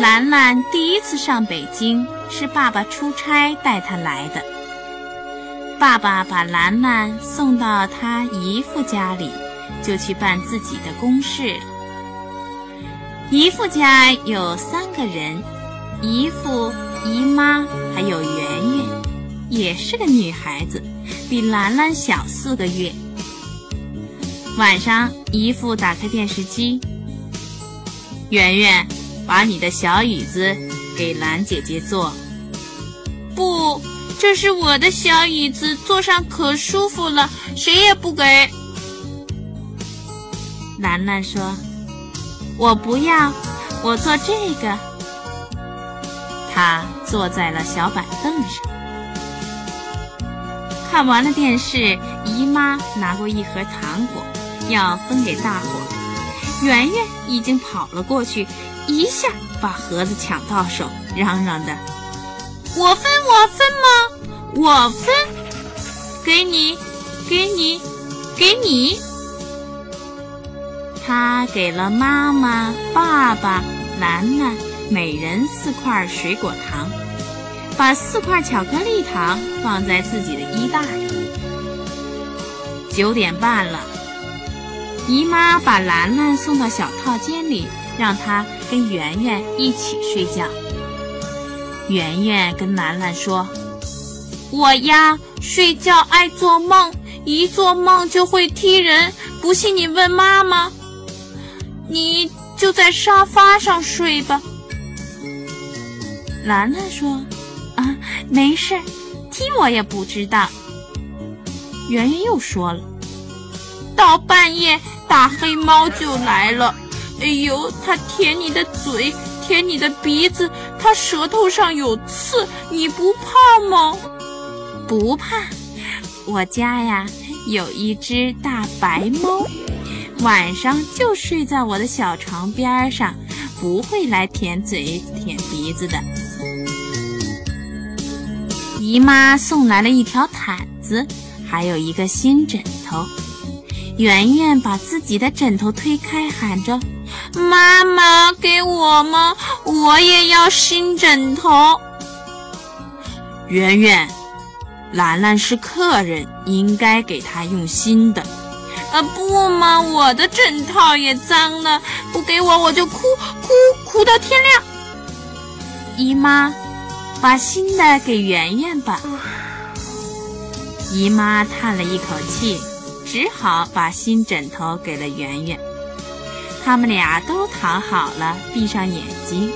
兰兰第一次上北京，是爸爸出差带她来的。爸爸把兰兰送到他姨父家里，就去办自己的公事。姨父家有三个人，姨父、姨妈还有圆圆，也是个女孩子，比兰兰小四个月。晚上，姨父打开电视机，圆圆。把你的小椅子给兰姐姐坐。不，这是我的小椅子，坐上可舒服了，谁也不给。兰兰说：“我不要，我坐这个。”她坐在了小板凳上。看完了电视，姨妈拿过一盒糖果，要分给大伙。圆圆已经跑了过去。一下把盒子抢到手，嚷嚷的：“我分，我分吗？我分，给你，给你，给你。”他给了妈妈、爸爸、兰兰每人四块水果糖，把四块巧克力糖放在自己的衣袋里。九点半了，姨妈把兰兰送到小套间里。让他跟圆圆一起睡觉。圆圆跟兰兰说：“我呀，睡觉爱做梦，一做梦就会踢人。不信你问妈妈。你就在沙发上睡吧。”兰兰说：“啊，没事，踢我也不知道。”圆圆又说了：“到半夜，大黑猫就来了。”哎呦，它舔你的嘴，舔你的鼻子，它舌头上有刺，你不怕吗？不怕，我家呀有一只大白猫，晚上就睡在我的小床边上，不会来舔嘴舔鼻子的。姨妈送来了一条毯子，还有一个新枕头。圆圆把自己的枕头推开，喊着。妈妈给我吗？我也要新枕头。圆圆，兰兰是客人，应该给她用新的。啊不嘛，我的枕套也脏了，不给我我就哭哭哭到天亮。姨妈，把新的给圆圆吧。姨妈叹了一口气，只好把新枕头给了圆圆。他们俩都躺好了，闭上眼睛。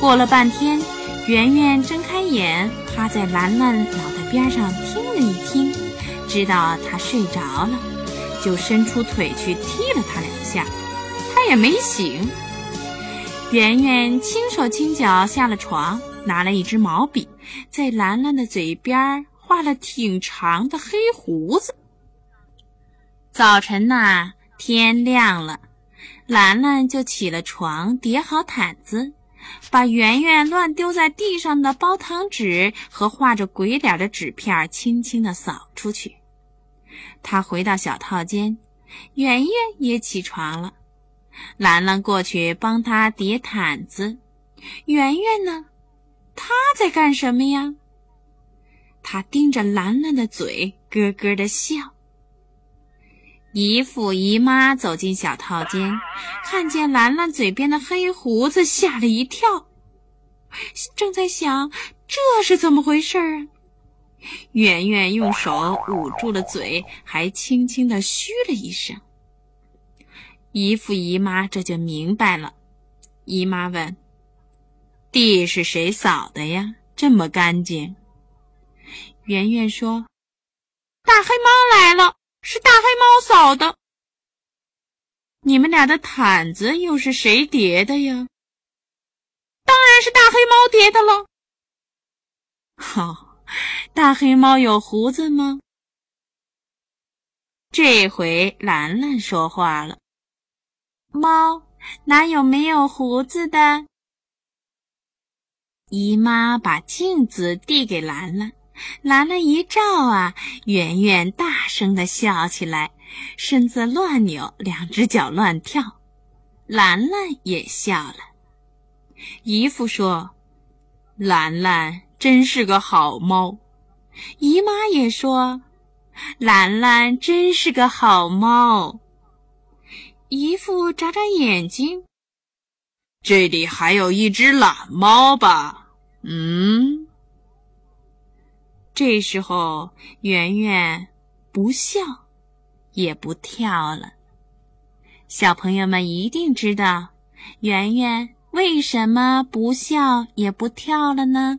过了半天，圆圆睁开眼，趴在兰兰脑袋边上听了一听，知道她睡着了，就伸出腿去踢了她两下，她也没醒。圆圆轻手轻脚下了床，拿了一支毛笔，在兰兰的嘴边画了挺长的黑胡子。早晨呐，天亮了。兰兰就起了床，叠好毯子，把圆圆乱丢在地上的包糖纸和画着鬼脸的纸片轻轻地扫出去。他回到小套间，圆圆也起床了。兰兰过去帮他叠毯子。圆圆呢？他在干什么呀？他盯着兰兰的嘴，咯咯的笑。姨父姨妈走进小套间，看见兰兰嘴边的黑胡子，吓了一跳，正在想这是怎么回事啊？圆圆用手捂住了嘴，还轻轻地嘘了一声。姨父姨妈这就明白了。姨妈问：“地是谁扫的呀？这么干净？”圆圆说：“大黑猫来了。”是大黑猫扫的。你们俩的毯子又是谁叠的呀？当然是大黑猫叠的了。哦，大黑猫有胡子吗？这回兰兰说话了：“猫哪有没有胡子的？”姨妈把镜子递给兰兰，兰兰一照啊，圆圆大声的笑起来，身子乱扭，两只脚乱跳。兰兰也笑了。姨父说：“兰兰真是个好猫。”姨妈也说：“兰兰真是个好猫。”姨父眨眨眼睛：“这里还有一只懒猫吧？”嗯，这时候圆圆不笑，也不跳了。小朋友们一定知道，圆圆为什么不笑也不跳了呢？